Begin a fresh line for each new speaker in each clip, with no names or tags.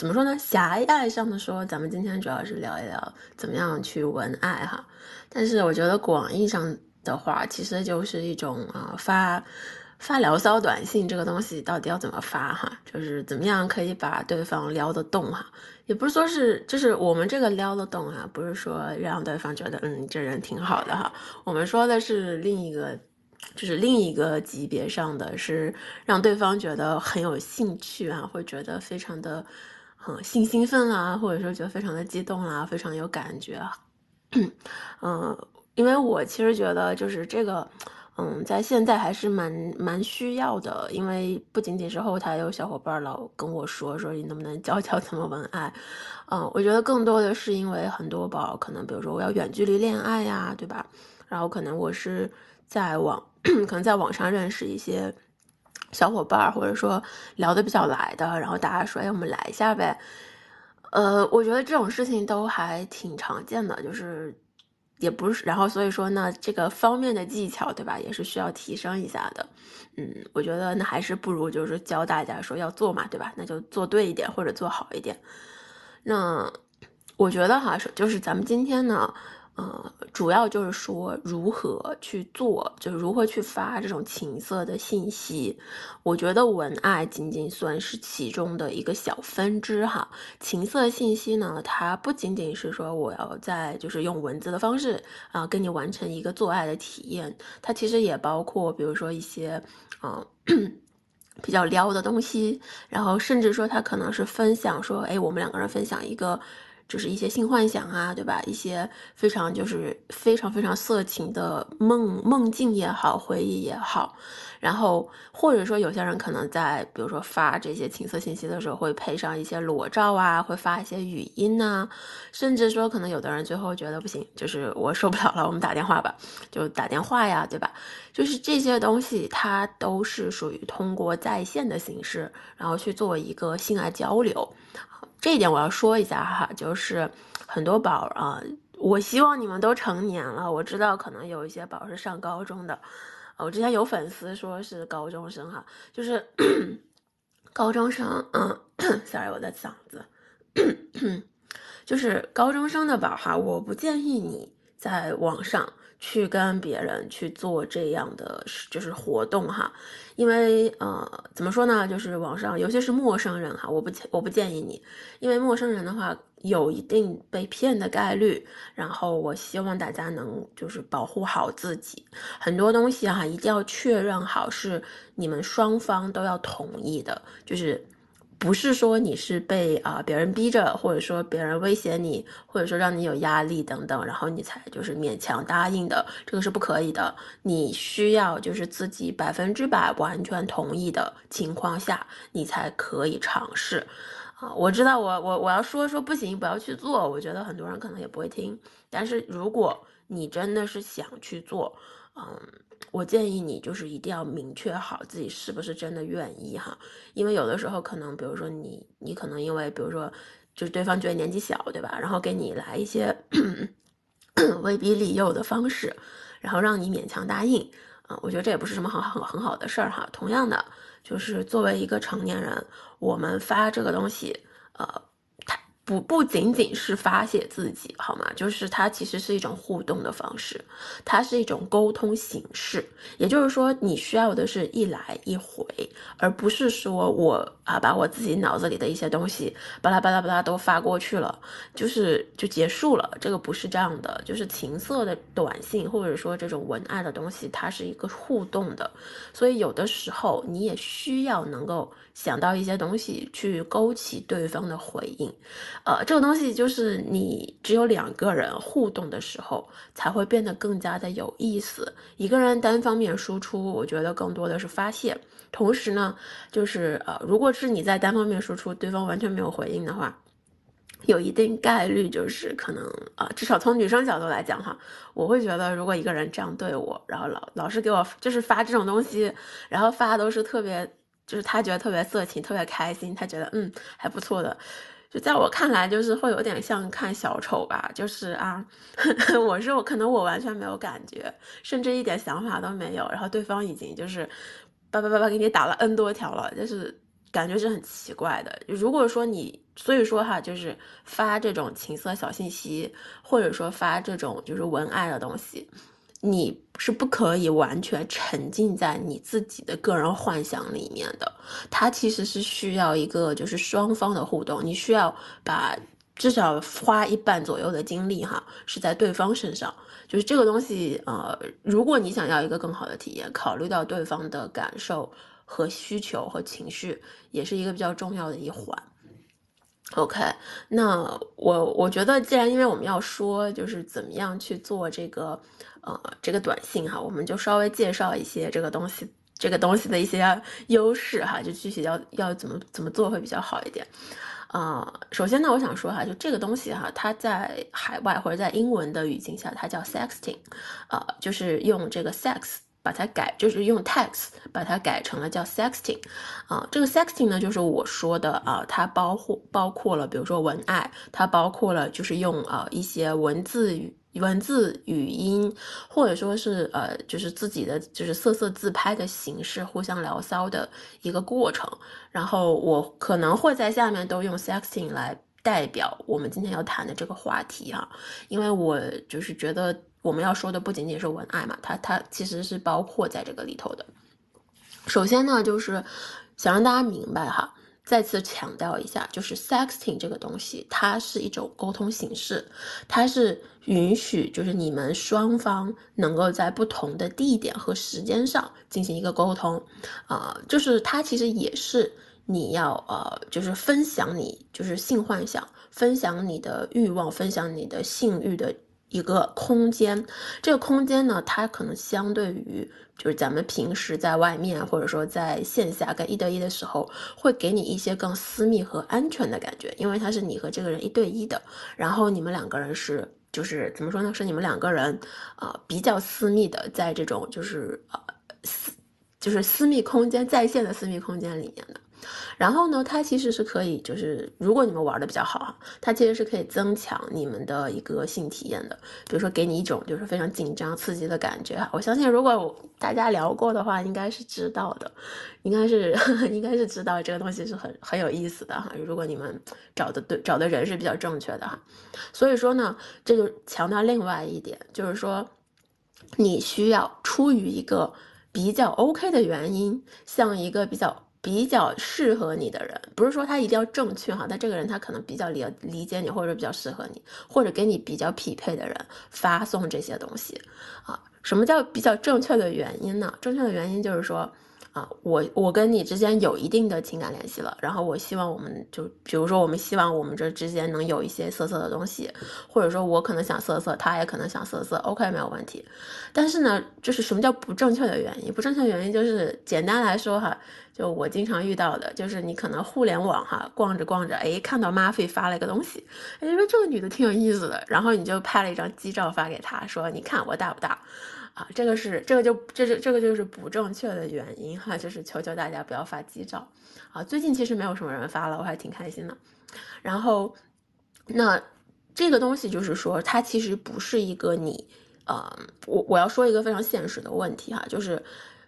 怎么说呢？狭隘上的说，咱们今天主要是聊一聊怎么样去文爱哈。但是我觉得广义上的话，其实就是一种啊发发聊骚短信这个东西到底要怎么发哈？就是怎么样可以把对方撩得动哈？也不是说是，就是我们这个撩得动哈，不是说让对方觉得嗯这人挺好的哈。我们说的是另一个。就是另一个级别上的，是让对方觉得很有兴趣啊，会觉得非常的，嗯，性兴奋啦，或者说觉得非常的激动啦，非常有感觉。嗯，因为我其实觉得就是这个，嗯，在现在还是蛮蛮需要的，因为不仅仅是后台有小伙伴老跟我说说你能不能教教怎么文爱，嗯，我觉得更多的是因为很多宝可能，比如说我要远距离恋爱呀，对吧？然后可能我是在网。可能在网上认识一些小伙伴，或者说聊得比较来的，然后大家说：“哎，我们来一下呗。”呃，我觉得这种事情都还挺常见的，就是也不是，然后所以说呢，这个方面的技巧，对吧，也是需要提升一下的。嗯，我觉得那还是不如就是教大家说要做嘛，对吧？那就做对一点或者做好一点。那我觉得哈，就是咱们今天呢。呃，主要就是说如何去做，就是如何去发这种情色的信息。我觉得文爱仅仅算是其中的一个小分支哈。情色信息呢，它不仅仅是说我要在就是用文字的方式啊跟你完成一个做爱的体验，它其实也包括比如说一些嗯比较撩的东西，然后甚至说它可能是分享说，哎，我们两个人分享一个。就是一些性幻想啊，对吧？一些非常就是非常非常色情的梦梦境也好，回忆也好，然后或者说有些人可能在比如说发这些情色信息的时候，会配上一些裸照啊，会发一些语音呐，甚至说可能有的人最后觉得不行，就是我受不了了，我们打电话吧，就打电话呀，对吧？就是这些东西，它都是属于通过在线的形式，然后去做一个性爱交流。这一点我要说一下哈，就是很多宝啊，我希望你们都成年了。我知道可能有一些宝是上高中的，我之前有粉丝说是高中生哈，就是 高中生，嗯，sorry 我的嗓子，就是高中生的宝哈，我不建议你在网上。去跟别人去做这样的就是活动哈，因为呃怎么说呢，就是网上有些是陌生人哈，我不我不建议你，因为陌生人的话有一定被骗的概率，然后我希望大家能就是保护好自己，很多东西哈一定要确认好是你们双方都要同意的，就是。不是说你是被啊别人逼着，或者说别人威胁你，或者说让你有压力等等，然后你才就是勉强答应的，这个是不可以的。你需要就是自己百分之百完全同意的情况下，你才可以尝试。啊，我知道我我我要说说不行，不要去做。我觉得很多人可能也不会听，但是如果你真的是想去做，嗯。我建议你就是一定要明确好自己是不是真的愿意哈，因为有的时候可能，比如说你，你可能因为，比如说，就是对方觉得年纪小，对吧？然后给你来一些威逼利诱的方式，然后让你勉强答应啊，我觉得这也不是什么很很很好的事儿哈。同样的，就是作为一个成年人，我们发这个东西，呃。不不仅仅是发泄自己，好吗？就是它其实是一种互动的方式，它是一种沟通形式。也就是说，你需要的是一来一回，而不是说我啊把我自己脑子里的一些东西巴拉巴拉巴拉都发过去了，就是就结束了。这个不是这样的，就是情色的短信或者说这种文案的东西，它是一个互动的，所以有的时候你也需要能够想到一些东西去勾起对方的回应。呃，这个东西就是你只有两个人互动的时候，才会变得更加的有意思。一个人单方面输出，我觉得更多的是发泄。同时呢，就是呃，如果是你在单方面输出，对方完全没有回应的话，有一定概率就是可能啊，至少从女生角度来讲哈，我会觉得如果一个人这样对我，然后老老是给我就是发这种东西，然后发都是特别，就是他觉得特别色情，特别开心，他觉得嗯还不错的。就在我看来，就是会有点像看小丑吧，就是啊，我是我可能我完全没有感觉，甚至一点想法都没有，然后对方已经就是叭叭叭叭给你打了 n 多条了，就是感觉是很奇怪的。如果说你，所以说哈，就是发这种情色小信息，或者说发这种就是文爱的东西，你是不可以完全沉浸在你自己的个人幻想里面的。它其实是需要一个就是双方的互动，你需要把至少花一半左右的精力哈，是在对方身上。就是这个东西，呃，如果你想要一个更好的体验，考虑到对方的感受和需求和情绪，也是一个比较重要的一环。OK，那我我觉得，既然因为我们要说，就是怎么样去做这个，呃，这个短信哈，我们就稍微介绍一些这个东西，这个东西的一些优势哈，就具体要要怎么怎么做会比较好一点。啊，首先呢，我想说哈，就这个东西哈，它在海外或者在英文的语境下，它叫 sexting，啊，就是用这个 sex 把它改，就是用 text 把它改成了叫 sexting，啊，这个 sexting 呢，就是我说的啊，它包括包括了，比如说文爱，它包括了就是用啊一些文字语。文字、语音，或者说是呃，就是自己的就是色色自拍的形式，互相聊骚的一个过程。然后我可能会在下面都用 sexting 来代表我们今天要谈的这个话题哈，因为我就是觉得我们要说的不仅仅是文爱嘛，它它其实是包括在这个里头的。首先呢，就是想让大家明白哈。再次强调一下，就是 sexting 这个东西，它是一种沟通形式，它是允许就是你们双方能够在不同的地点和时间上进行一个沟通，啊，就是它其实也是你要呃，就是分享你就是性幻想，分享你的欲望，分享你的性欲的。一个空间，这个空间呢，它可能相对于就是咱们平时在外面或者说在线下跟一对一的时候，会给你一些更私密和安全的感觉，因为它是你和这个人一对一的，然后你们两个人是就是怎么说呢？是你们两个人啊比较私密的，在这种就是呃私就是私密空间在线的私密空间里面的。然后呢，它其实是可以，就是如果你们玩的比较好，它其实是可以增强你们的一个性体验的。比如说，给你一种就是非常紧张刺激的感觉。我相信，如果大家聊过的话，应该是知道的，应该是 应该是知道这个东西是很很有意思的哈。如果你们找的对，找的人是比较正确的哈。所以说呢，这就强调另外一点，就是说你需要出于一个比较 OK 的原因，像一个比较。比较适合你的人，不是说他一定要正确哈，但这个人他可能比较理理解你，或者比较适合你，或者给你比较匹配的人发送这些东西啊。什么叫比较正确的原因呢？正确的原因就是说。我我跟你之间有一定的情感联系了，然后我希望我们就比如说我们希望我们这之间能有一些色色的东西，或者说我可能想色色，他也可能想色色，OK 没有问题。但是呢，就是什么叫不正确的原因？不正确的原因就是简单来说哈，就我经常遇到的，就是你可能互联网哈逛着逛着，哎，看到妈菲发了一个东西，哎，说这个女的挺有意思的，然后你就拍了一张机照发给他说，你看我大不大？啊，这个是这个就这是这个就是不正确的原因哈，就是求求大家不要发机照啊。最近其实没有什么人发了，我还挺开心的。然后，那这个东西就是说，它其实不是一个你，呃，我我要说一个非常现实的问题哈，就是，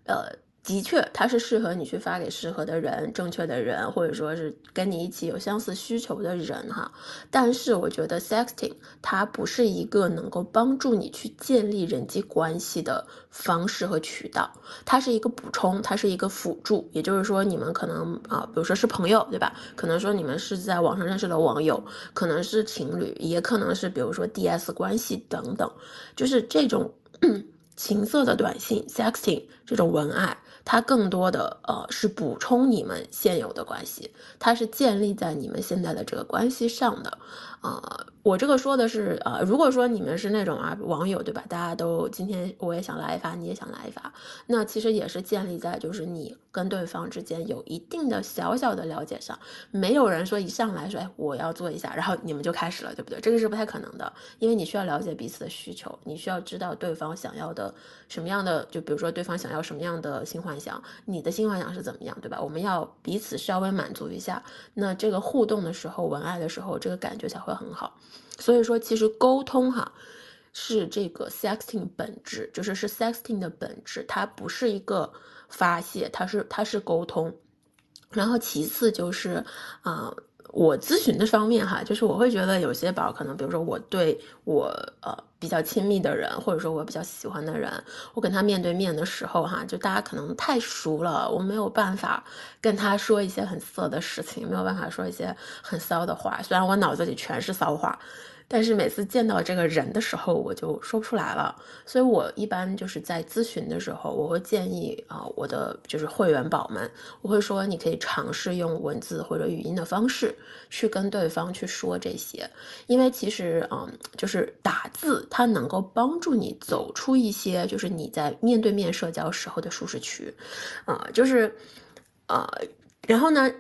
呃。的确，它是适合你去发给适合的人、正确的人，或者说是跟你一起有相似需求的人哈。但是我觉得 sexting 它不是一个能够帮助你去建立人际关系的方式和渠道，它是一个补充，它是一个辅助。也就是说，你们可能啊，比如说是朋友，对吧？可能说你们是在网上认识的网友，可能是情侣，也可能是比如说 DS 关系等等，就是这种 情色的短信 sexting 这种文案。它更多的呃是补充你们现有的关系，它是建立在你们现在的这个关系上的，啊。我这个说的是，呃，如果说你们是那种啊网友，对吧？大家都今天我也想来一发，你也想来一发，那其实也是建立在就是你跟对方之间有一定的小小的了解上，没有人说一上来说，哎，我要做一下，然后你们就开始了，对不对？这个是不太可能的，因为你需要了解彼此的需求，你需要知道对方想要的什么样的，就比如说对方想要什么样的性幻想，你的性幻想是怎么样，对吧？我们要彼此稍微满足一下，那这个互动的时候，文爱的时候，这个感觉才会很好。所以说，其实沟通哈，是这个 sexting 本质，就是是 sexting 的本质，它不是一个发泄，它是它是沟通。然后其次就是啊。我咨询的方面哈，就是我会觉得有些宝可能，比如说我对我呃比较亲密的人，或者说我比较喜欢的人，我跟他面对面的时候哈，就大家可能太熟了，我没有办法跟他说一些很色的事情，没有办法说一些很骚的话，虽然我脑子里全是骚话。但是每次见到这个人的时候，我就说不出来了。所以我一般就是在咨询的时候，我会建议啊，我的就是会员宝们，我会说你可以尝试用文字或者语音的方式去跟对方去说这些，因为其实嗯，就是打字它能够帮助你走出一些就是你在面对面社交时候的舒适区，啊，就是呃，然后呢，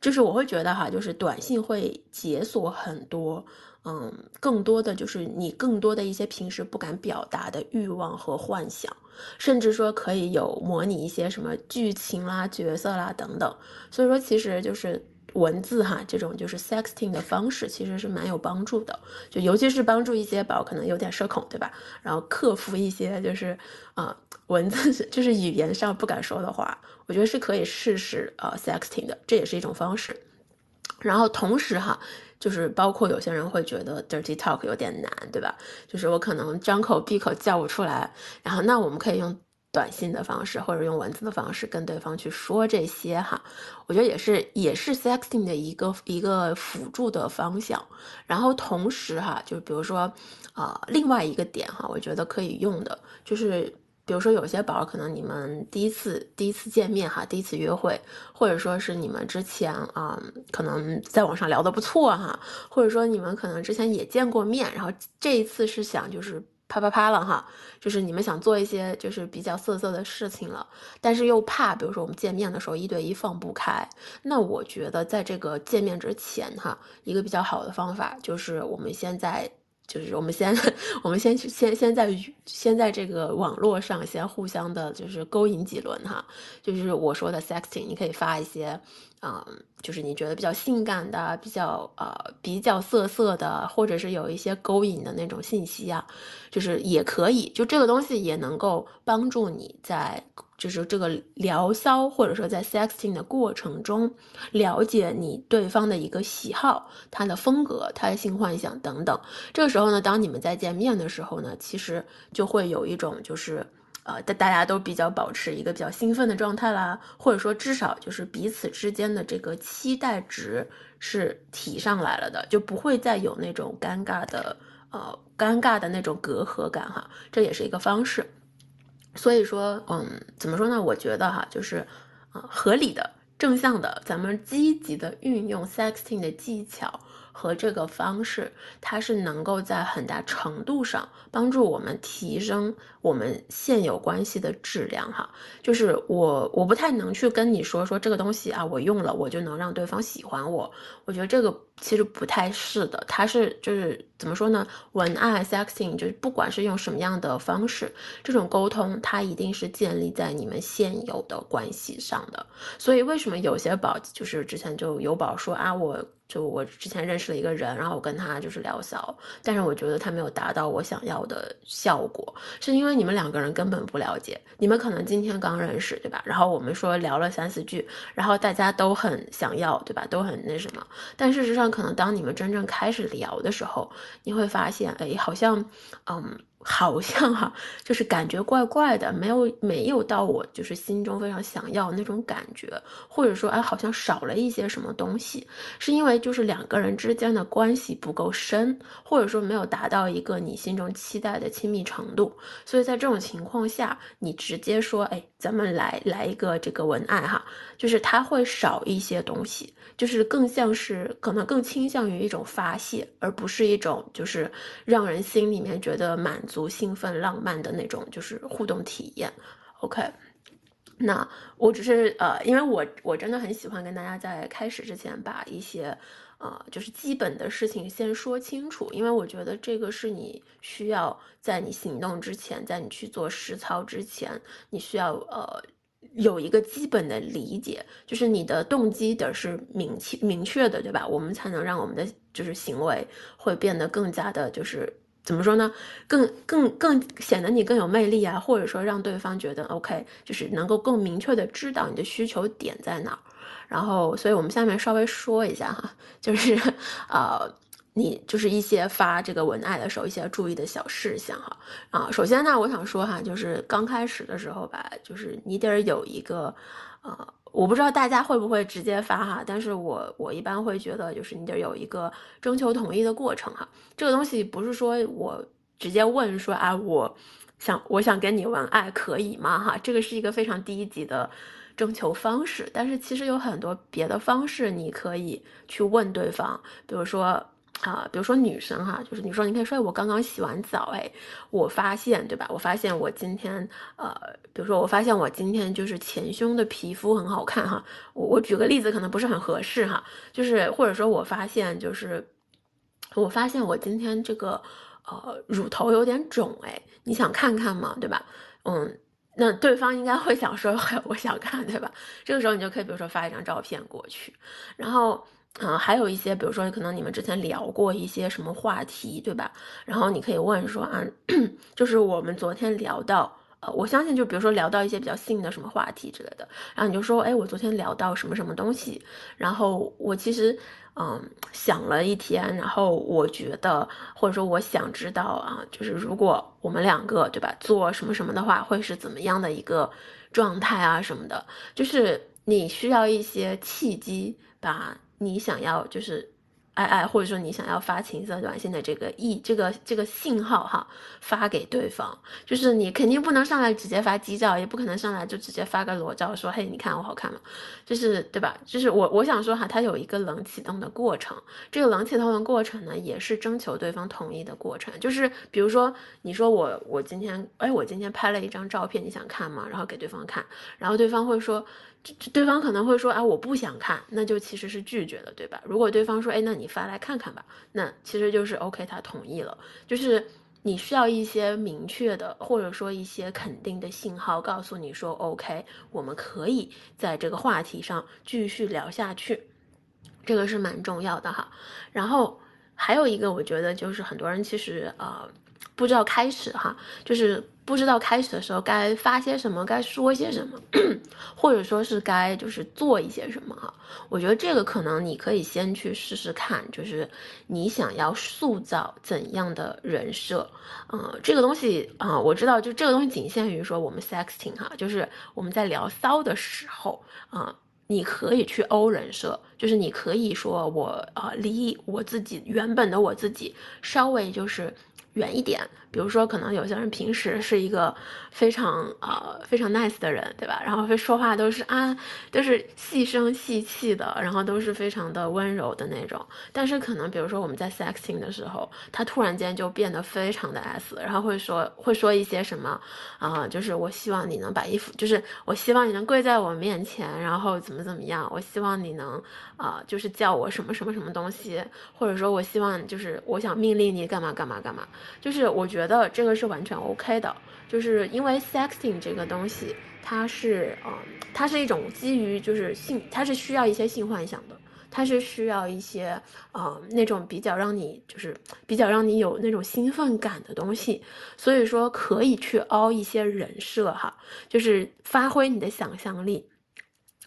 就是我会觉得哈，就是短信会解锁很多。嗯，更多的就是你更多的一些平时不敢表达的欲望和幻想，甚至说可以有模拟一些什么剧情啦、角色啦等等。所以说，其实就是文字哈，这种就是 sexting 的方式，其实是蛮有帮助的。就尤其是帮助一些宝可能有点社恐，对吧？然后克服一些就是啊文字 就是语言上不敢说的话，我觉得是可以试试呃 sexting 的，这也是一种方式。然后同时哈。就是包括有些人会觉得 dirty talk 有点难，对吧？就是我可能张口闭口叫不出来，然后那我们可以用短信的方式或者用文字的方式跟对方去说这些哈。我觉得也是也是 sexting 的一个一个辅助的方向。然后同时哈，就比如说啊，另外一个点哈，我觉得可以用的就是。比如说，有些宝可能你们第一次第一次见面哈，第一次约会，或者说是你们之前啊，可能在网上聊的不错哈，或者说你们可能之前也见过面，然后这一次是想就是啪啪啪了哈，就是你们想做一些就是比较色色的事情了，但是又怕，比如说我们见面的时候一对一放不开，那我觉得在这个见面之前哈，一个比较好的方法就是我们现在。就是我们先，我们先去先先在先在这个网络上先互相的，就是勾引几轮哈。就是我说的 sexting，你可以发一些，嗯，就是你觉得比较性感的、比较呃比较色色的，或者是有一些勾引的那种信息啊，就是也可以。就这个东西也能够帮助你在。就是这个聊骚，或者说在 sexting 的过程中，了解你对方的一个喜好、他的风格、他的性幻想等等。这个时候呢，当你们在见面的时候呢，其实就会有一种就是，呃，大大家都比较保持一个比较兴奋的状态啦，或者说至少就是彼此之间的这个期待值是提上来了的，就不会再有那种尴尬的，呃，尴尬的那种隔阂感哈。这也是一个方式。所以说，嗯，怎么说呢？我觉得哈，就是，啊，合理的、正向的，咱们积极的运用 sexting 的技巧。和这个方式，它是能够在很大程度上帮助我们提升我们现有关系的质量哈。就是我我不太能去跟你说说这个东西啊，我用了我就能让对方喜欢我。我觉得这个其实不太是的，它是就是怎么说呢？文案 sexing 就是不管是用什么样的方式，这种沟通它一定是建立在你们现有的关系上的。所以为什么有些宝就是之前就有宝说啊我。就我之前认识了一个人，然后我跟他就是聊骚，但是我觉得他没有达到我想要的效果，是因为你们两个人根本不了解，你们可能今天刚认识，对吧？然后我们说聊了三四句，然后大家都很想要，对吧？都很那什么，但事实上可能当你们真正开始聊的时候，你会发现，哎，好像，嗯。好像哈，就是感觉怪怪的，没有没有到我就是心中非常想要那种感觉，或者说哎，好像少了一些什么东西，是因为就是两个人之间的关系不够深，或者说没有达到一个你心中期待的亲密程度，所以在这种情况下，你直接说哎，咱们来来一个这个文案哈，就是它会少一些东西。就是更像是，可能更倾向于一种发泄，而不是一种就是让人心里面觉得满足、足兴奋、浪漫的那种就是互动体验。OK，那我只是呃，因为我我真的很喜欢跟大家在开始之前把一些呃就是基本的事情先说清楚，因为我觉得这个是你需要在你行动之前，在你去做实操之前，你需要呃。有一个基本的理解，就是你的动机得是明确明确的，对吧？我们才能让我们的就是行为会变得更加的，就是怎么说呢？更更更显得你更有魅力啊，或者说让对方觉得 OK，就是能够更明确的知道你的需求点在哪儿。然后，所以我们下面稍微说一下哈，就是 呃，你就是一些发这个文案的时候一些注意的小事项哈啊。首先呢，我想说哈，就是刚开始的时候吧，就是你得有一个呃。我不知道大家会不会直接发哈，但是我我一般会觉得就是你得有一个征求同意的过程哈。这个东西不是说我直接问说啊，我想我想跟你文爱可以吗哈？这个是一个非常低级的征求方式，但是其实有很多别的方式你可以去问对方，比如说。啊，比如说女生哈，就是你说你可以说我刚刚洗完澡，哎，我发现对吧？我发现我今天呃，比如说我发现我今天就是前胸的皮肤很好看哈。我我举个例子可能不是很合适哈，就是或者说我发现就是我发现我今天这个呃乳头有点肿哎，你想看看吗？对吧？嗯，那对方应该会想说 我想看对吧？这个时候你就可以比如说发一张照片过去，然后。嗯，还有一些，比如说，可能你们之前聊过一些什么话题，对吧？然后你可以问说啊，就是我们昨天聊到，呃，我相信就比如说聊到一些比较新的什么话题之类的，然后你就说，哎，我昨天聊到什么什么东西，然后我其实嗯想了一天，然后我觉得或者说我想知道啊，就是如果我们两个对吧做什么什么的话，会是怎么样的一个状态啊什么的，就是你需要一些契机把。你想要就是。爱爱，或者说你想要发情色短信的这个意，这个这个信号哈，发给对方，就是你肯定不能上来直接发鸡照，也不可能上来就直接发个裸照，说嘿，你看我好看吗？就是对吧？就是我我想说哈，它有一个冷启动的过程，这个冷启动的过程呢，也是征求对方同意的过程。就是比如说，你说我我今天哎，我今天拍了一张照片，你想看吗？然后给对方看，然后对方会说，对方可能会说啊，我不想看，那就其实是拒绝了，对吧？如果对方说，哎，那你。发来看看吧，那其实就是 OK，他同意了。就是你需要一些明确的，或者说一些肯定的信号，告诉你说 OK，我们可以在这个话题上继续聊下去，这个是蛮重要的哈。然后还有一个，我觉得就是很多人其实呃不知道开始哈，就是。不知道开始的时候该发些什么，该说些什么，或者说是该就是做一些什么哈。我觉得这个可能你可以先去试试看，就是你想要塑造怎样的人设，嗯，这个东西啊，我知道，就这个东西仅限于说我们 sexting 哈，就是我们在聊骚的时候啊，你可以去欧人设，就是你可以说我啊离我自己原本的我自己稍微就是。远一点，比如说，可能有些人平时是一个非常呃非常 nice 的人，对吧？然后会说话都是啊，都是细声细气的，然后都是非常的温柔的那种。但是可能，比如说我们在 sexting 的时候，他突然间就变得非常的 s，然后会说会说一些什么啊，就是我希望你能把衣服，就是我希望你能跪在我面前，然后怎么怎么样，我希望你能啊，就是叫我什么什么什么东西，或者说我希望就是我想命令你干嘛干嘛干嘛。就是我觉得这个是完全 OK 的，就是因为 sexting 这个东西，它是嗯，它是一种基于就是性，它是需要一些性幻想的，它是需要一些呃那种比较让你就是比较让你有那种兴奋感的东西，所以说可以去凹一些人设哈，就是发挥你的想象力。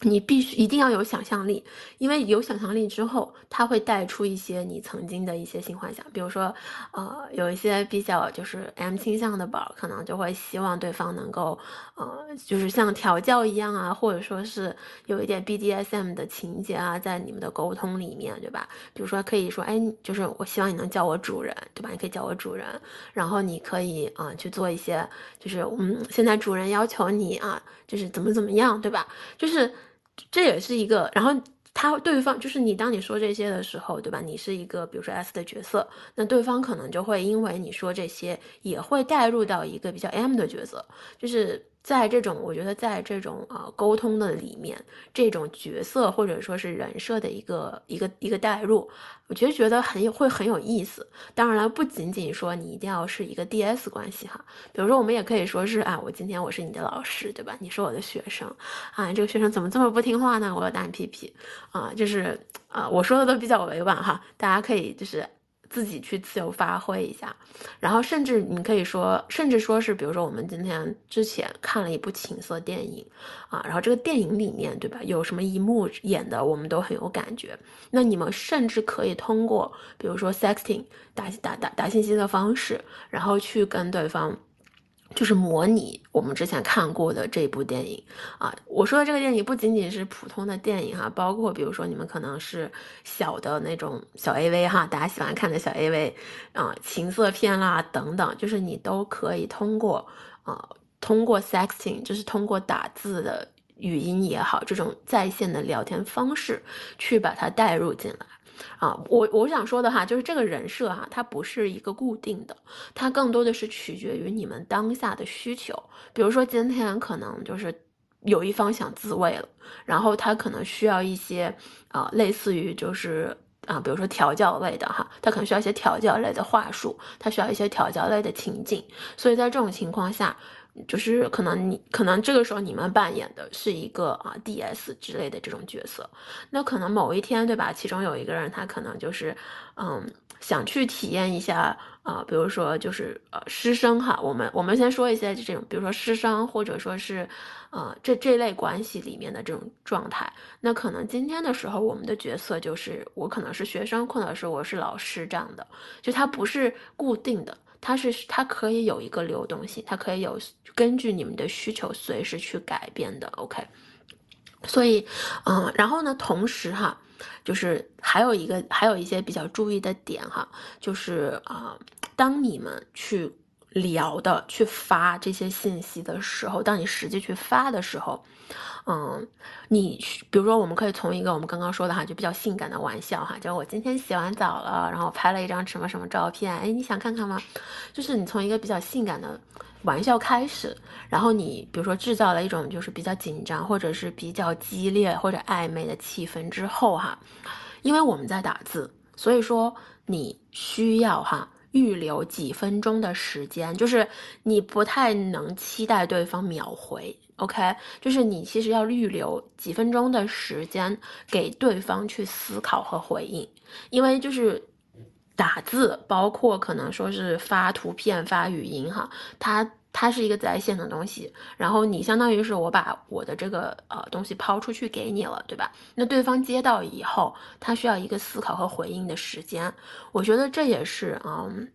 你必须一定要有想象力，因为有想象力之后，它会带出一些你曾经的一些性幻想。比如说，呃，有一些比较就是 M 倾向的宝，可能就会希望对方能够，呃，就是像调教一样啊，或者说是有一点 BDSM 的情节啊，在你们的沟通里面，对吧？比如说可以说，哎，就是我希望你能叫我主人，对吧？你可以叫我主人，然后你可以啊去做一些，就是嗯，现在主人要求你啊，就是怎么怎么样，对吧？就是。这也是一个，然后他对方就是你，当你说这些的时候，对吧？你是一个比如说 S 的角色，那对方可能就会因为你说这些，也会带入到一个比较 M 的角色，就是。在这种，我觉得在这种呃沟通的里面，这种角色或者说是人设的一个一个一个代入，我觉得觉得很有会很有意思。当然了，不仅仅说你一定要是一个 DS 关系哈，比如说我们也可以说是啊，我今天我是你的老师，对吧？你是我的学生啊，这个学生怎么这么不听话呢？我要打你屁屁啊！就是啊，我说的都比较委婉哈，大家可以就是。自己去自由发挥一下，然后甚至你可以说，甚至说是，比如说我们今天之前看了一部情色电影，啊，然后这个电影里面，对吧，有什么一幕演的，我们都很有感觉。那你们甚至可以通过，比如说 sexting 打打打打信息的方式，然后去跟对方。就是模拟我们之前看过的这部电影啊，我说的这个电影不仅仅是普通的电影哈，包括比如说你们可能是小的那种小 AV 哈，大家喜欢看的小 AV 啊，情色片啦等等，就是你都可以通过啊，通过 sexting，就是通过打字的语音也好，这种在线的聊天方式去把它带入进来。啊，我我想说的哈，就是这个人设哈，它不是一个固定的，它更多的是取决于你们当下的需求。比如说今天可能就是有一方想自慰了，然后他可能需要一些啊，类似于就是啊，比如说调教类的哈，他可能需要一些调教类的话术，他需要一些调教类的情景，所以在这种情况下。就是可能你可能这个时候你们扮演的是一个啊 D.S 之类的这种角色，那可能某一天对吧？其中有一个人他可能就是嗯想去体验一下啊，比如说就是呃师生哈，我们我们先说一些这种，比如说师生或者说是呃这这类关系里面的这种状态。那可能今天的时候我们的角色就是我可能是学生，或者是我是老师这样的，就它不是固定的。它是它可以有一个流动性，它可以有根据你们的需求随时去改变的，OK。所以，嗯，然后呢，同时哈，就是还有一个还有一些比较注意的点哈，就是啊，当你们去聊的去发这些信息的时候，当你实际去发的时候。嗯，你比如说，我们可以从一个我们刚刚说的哈，就比较性感的玩笑哈，就我今天洗完澡了，然后拍了一张什么什么照片，哎，你想看看吗？就是你从一个比较性感的玩笑开始，然后你比如说制造了一种就是比较紧张或者是比较激烈或者暧昧的气氛之后哈，因为我们在打字，所以说你需要哈预留几分钟的时间，就是你不太能期待对方秒回。OK，就是你其实要预留几分钟的时间给对方去思考和回应，因为就是打字，包括可能说是发图片、发语音哈，他它是一个在线的东西，然后你相当于是我把我的这个呃东西抛出去给你了，对吧？那对方接到以后，他需要一个思考和回应的时间，我觉得这也是嗯。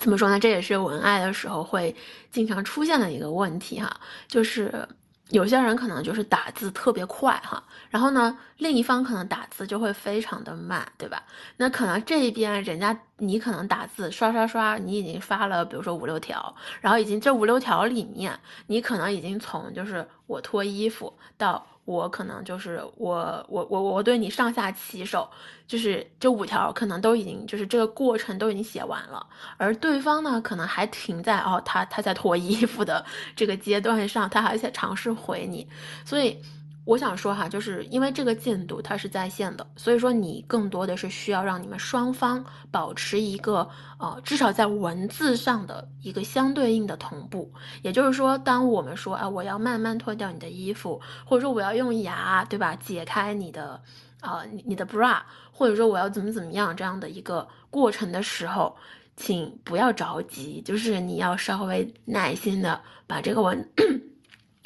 怎么说呢？这也是文案的时候会经常出现的一个问题哈，就是有些人可能就是打字特别快哈，然后呢，另一方可能打字就会非常的慢，对吧？那可能这一边人家你可能打字刷刷刷，你已经发了，比如说五六条，然后已经这五六条里面，你可能已经从就是我脱衣服到。我可能就是我我我我对你上下其手，就是这五条可能都已经就是这个过程都已经写完了，而对方呢可能还停在哦他他在脱衣服的这个阶段上，他还在尝试回你，所以。我想说哈，就是因为这个进度它是在线的，所以说你更多的是需要让你们双方保持一个呃，至少在文字上的一个相对应的同步。也就是说，当我们说啊，我要慢慢脱掉你的衣服，或者说我要用牙，对吧，解开你的啊你你的 bra，或者说我要怎么怎么样这样的一个过程的时候，请不要着急，就是你要稍微耐心的把这个文。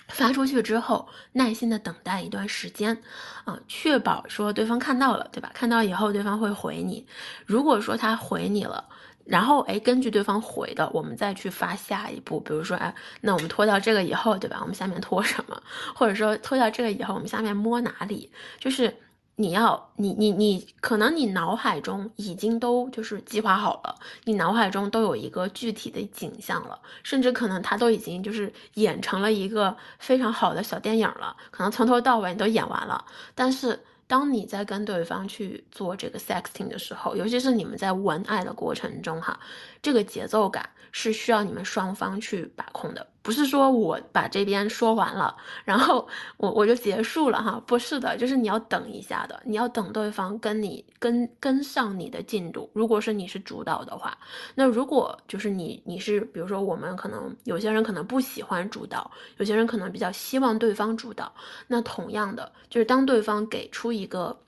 发出去之后，耐心的等待一段时间，啊，确保说对方看到了，对吧？看到以后，对方会回你。如果说他回你了，然后哎，根据对方回的，我们再去发下一步。比如说，哎，那我们拖到这个以后，对吧？我们下面拖什么？或者说拖到这个以后，我们下面摸哪里？就是。你要你你你可能你脑海中已经都就是计划好了，你脑海中都有一个具体的景象了，甚至可能他都已经就是演成了一个非常好的小电影了，可能从头到尾你都演完了，但是。当你在跟对方去做这个 sexting 的时候，尤其是你们在文爱的过程中，哈，这个节奏感是需要你们双方去把控的，不是说我把这边说完了，然后我我就结束了，哈，不是的，就是你要等一下的，你要等对方跟你跟跟上你的进度。如果是你是主导的话，那如果就是你你是，比如说我们可能有些人可能不喜欢主导，有些人可能比较希望对方主导，那同样的就是当对方给出。一个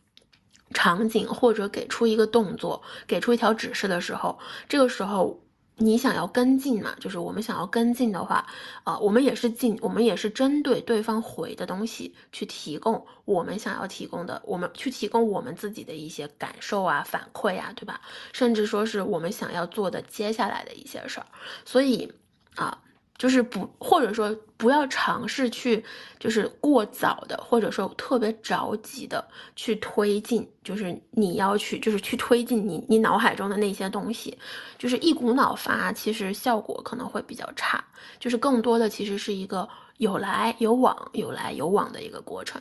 场景或者给出一个动作，给出一条指示的时候，这个时候你想要跟进嘛？就是我们想要跟进的话，啊，我们也是进，我们也是针对对方回的东西去提供我们想要提供的，我们去提供我们自己的一些感受啊、反馈啊，对吧？甚至说是我们想要做的接下来的一些事儿，所以啊。就是不，或者说不要尝试去，就是过早的，或者说特别着急的去推进，就是你要去，就是去推进你你脑海中的那些东西，就是一股脑发，其实效果可能会比较差，就是更多的其实是一个有来有往，有来有往的一个过程。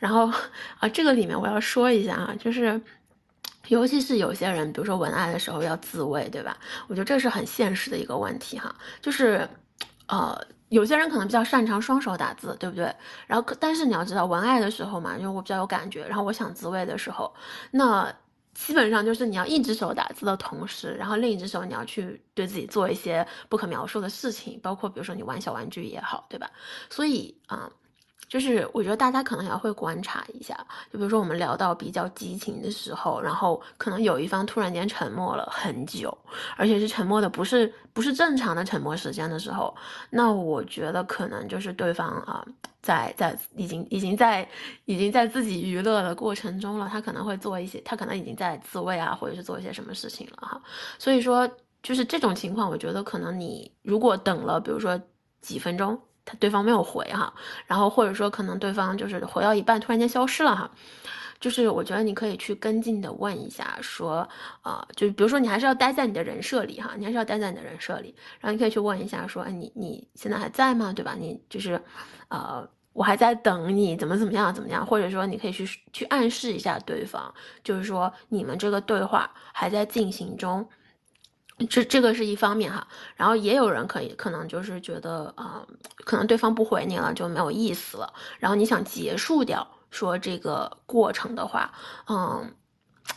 然后啊，这个里面我要说一下啊，就是尤其是有些人，比如说文案的时候要自慰，对吧？我觉得这是很现实的一个问题哈，就是。呃，有些人可能比较擅长双手打字，对不对？然后，但是你要知道，文爱的时候嘛，因为我比较有感觉，然后我想自慰的时候，那基本上就是你要一只手打字的同时，然后另一只手你要去对自己做一些不可描述的事情，包括比如说你玩小玩具也好，对吧？所以啊。就是我觉得大家可能也会观察一下，就比如说我们聊到比较激情的时候，然后可能有一方突然间沉默了很久，而且是沉默的不是不是正常的沉默时间的时候，那我觉得可能就是对方啊在在已经已经在已经在自己娱乐的过程中了，他可能会做一些，他可能已经在自慰啊，或者是做一些什么事情了哈。所以说就是这种情况，我觉得可能你如果等了，比如说几分钟。对方没有回哈，然后或者说可能对方就是回到一半突然间消失了哈，就是我觉得你可以去跟进的问一下，说啊，就比如说你还是要待在你的人设里哈，你还是要待在你的人设里，然后你可以去问一下说，哎，你你现在还在吗？对吧？你就是，呃，我还在等你，怎么怎么样怎么样？或者说你可以去去暗示一下对方，就是说你们这个对话还在进行中。这这个是一方面哈，然后也有人可以可能就是觉得啊，可能对方不回你了就没有意思了，然后你想结束掉说这个过程的话，嗯，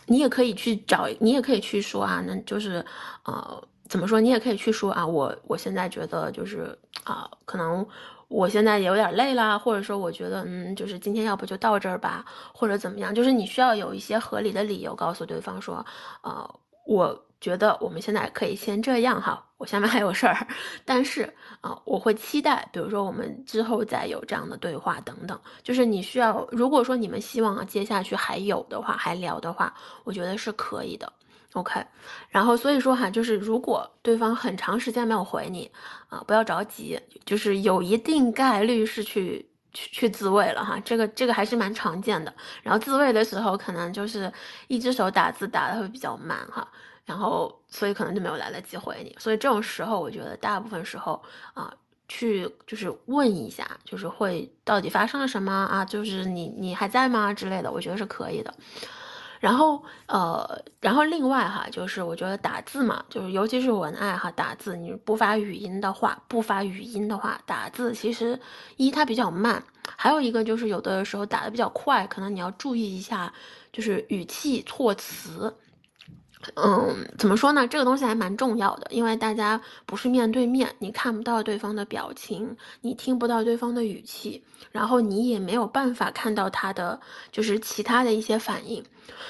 你也可以去找，你也可以去说啊，那就是呃，怎么说？你也可以去说啊，我我现在觉得就是啊，可能我现在也有点累啦，或者说我觉得嗯，就是今天要不就到这儿吧，或者怎么样？就是你需要有一些合理的理由告诉对方说，呃，我。觉得我们现在可以先这样哈，我下面还有事儿，但是啊，我会期待，比如说我们之后再有这样的对话等等。就是你需要，如果说你们希望接下去还有的话，还聊的话，我觉得是可以的。OK，然后所以说哈，就是如果对方很长时间没有回你啊，不要着急，就是有一定概率是去去去自慰了哈，这个这个还是蛮常见的。然后自慰的时候，可能就是一只手打字打的会比较慢哈。然后，所以可能就没有来得及回你。所以这种时候，我觉得大部分时候啊，去就是问一下，就是会到底发生了什么啊？就是你你还在吗之类的，我觉得是可以的。然后呃，然后另外哈，就是我觉得打字嘛，就是尤其是文案哈，打字你不发语音的话，不发语音的话，打字其实一它比较慢，还有一个就是有的时候打的比较快，可能你要注意一下，就是语气措辞。嗯，怎么说呢？这个东西还蛮重要的，因为大家不是面对面，你看不到对方的表情，你听不到对方的语气，然后你也没有办法看到他的就是其他的一些反应。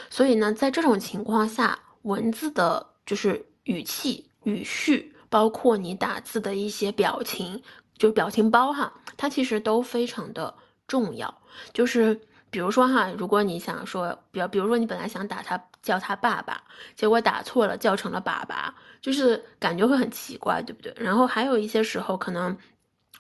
所以呢，在这种情况下，文字的就是语气、语序，包括你打字的一些表情，就表情包哈，它其实都非常的重要。就是比如说哈，如果你想说，比比如说你本来想打他。叫他爸爸，结果打错了，叫成了爸爸，就是感觉会很奇怪，对不对？然后还有一些时候可能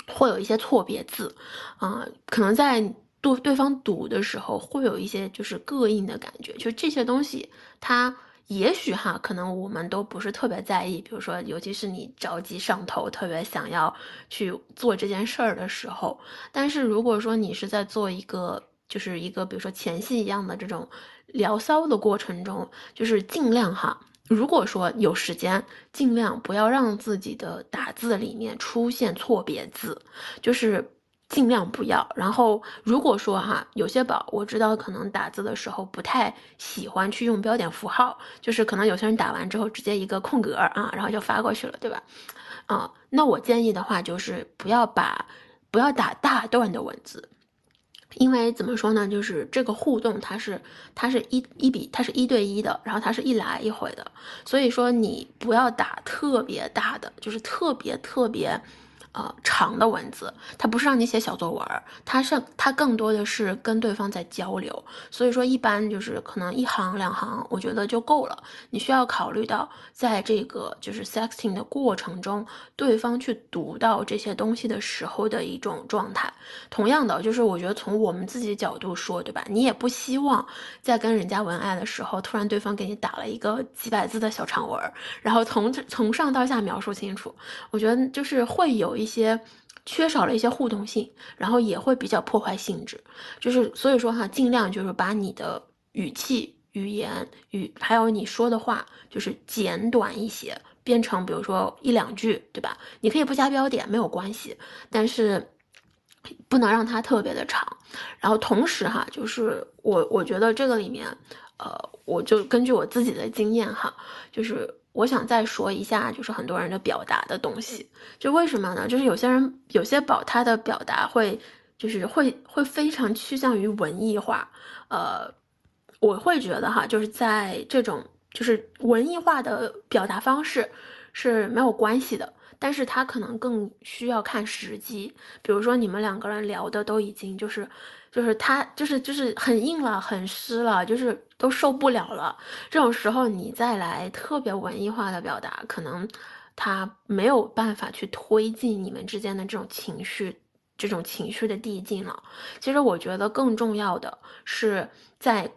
会有一些错别字，啊，可能在对对方读的时候会有一些就是膈应的感觉，就这些东西，它也许哈，可能我们都不是特别在意，比如说，尤其是你着急上头，特别想要去做这件事儿的时候，但是如果说你是在做一个。就是一个，比如说前戏一样的这种聊骚的过程中，就是尽量哈，如果说有时间，尽量不要让自己的打字里面出现错别字，就是尽量不要。然后如果说哈，有些宝我知道可能打字的时候不太喜欢去用标点符号，就是可能有些人打完之后直接一个空格啊，然后就发过去了，对吧？啊，那我建议的话就是不要把不要打大段的文字。因为怎么说呢，就是这个互动它是它是一一比它是一对一的，然后它是一来一回的，所以说你不要打特别大的，就是特别特别。呃，长的文字，它不是让你写小作文，它是它更多的是跟对方在交流，所以说一般就是可能一行两行，我觉得就够了。你需要考虑到，在这个就是 sexting 的过程中，对方去读到这些东西的时候的一种状态。同样的，就是我觉得从我们自己角度说，对吧？你也不希望在跟人家文爱的时候，突然对方给你打了一个几百字的小长文，然后从从上到下描述清楚。我觉得就是会有一。一些缺少了一些互动性，然后也会比较破坏性质，就是所以说哈，尽量就是把你的语气、语言语还有你说的话，就是简短一些，变成比如说一两句，对吧？你可以不加标点，没有关系，但是不能让它特别的长。然后同时哈，就是我我觉得这个里面，呃，我就根据我自己的经验哈，就是。我想再说一下，就是很多人的表达的东西，就为什么呢？就是有些人有些宝他的表达会，就是会会非常趋向于文艺化，呃，我会觉得哈，就是在这种就是文艺化的表达方式是没有关系的。但是他可能更需要看时机，比如说你们两个人聊的都已经就是，就是他就是就是很硬了，很湿了，就是都受不了了。这种时候你再来特别文艺化的表达，可能他没有办法去推进你们之间的这种情绪，这种情绪的递进了。其实我觉得更重要的是在